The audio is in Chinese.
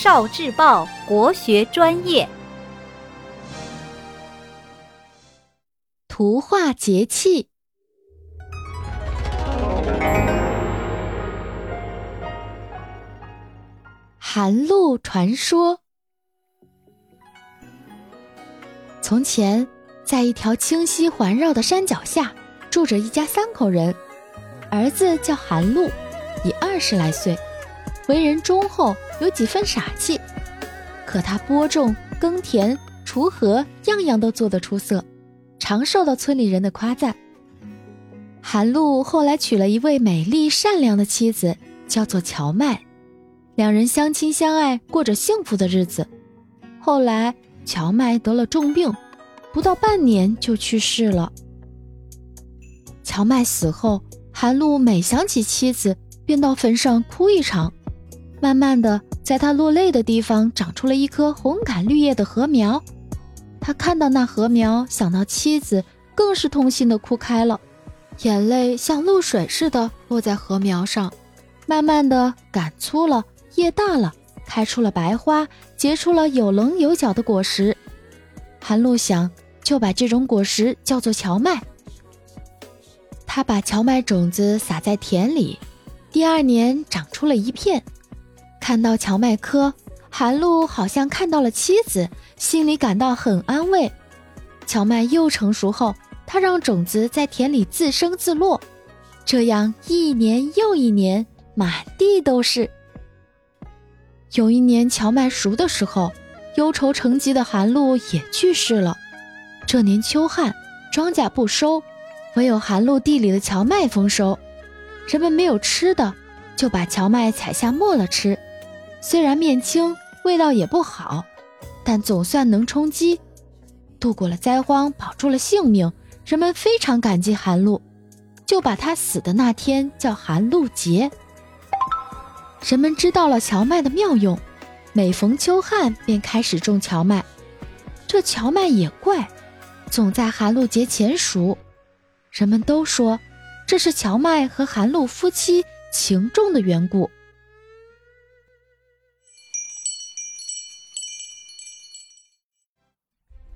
少智报国学专业。图画节气，寒露传说。从前，在一条清溪环绕的山脚下，住着一家三口人。儿子叫韩露，已二十来岁，为人忠厚，有几分傻气。可他播种、耕田、锄禾，样样都做得出色，常受到村里人的夸赞。韩露后来娶了一位美丽善良的妻子，叫做荞麦，两人相亲相爱，过着幸福的日子。后来，荞麦得了重病，不到半年就去世了。荞麦死后，韩露每想起妻子，便到坟上哭一场。慢慢的，在他落泪的地方长出了一棵红杆绿叶的禾苗。他看到那禾苗，想到妻子，更是痛心的哭开了，眼泪像露水似的落在禾苗上。慢慢的，杆粗了，叶大了，开出了白花，结出了有棱有角的果实。韩露想，就把这种果实叫做荞麦。他把荞麦种子撒在田里，第二年长出了一片。看到荞麦棵，韩露好像看到了妻子，心里感到很安慰。荞麦又成熟后，他让种子在田里自生自落，这样一年又一年，满地都是。有一年荞麦熟的时候，忧愁成疾的韩露也去世了。这年秋旱，庄稼不收。唯有寒露地里的荞麦丰收，人们没有吃的，就把荞麦采下磨了吃。虽然面青，味道也不好，但总算能充饥，度过了灾荒，保住了性命。人们非常感激寒露，就把他死的那天叫寒露节。人们知道了荞麦的妙用，每逢秋旱便开始种荞麦。这荞麦也怪，总在寒露节前熟。人们都说，这是荞麦和韩露夫妻情重的缘故。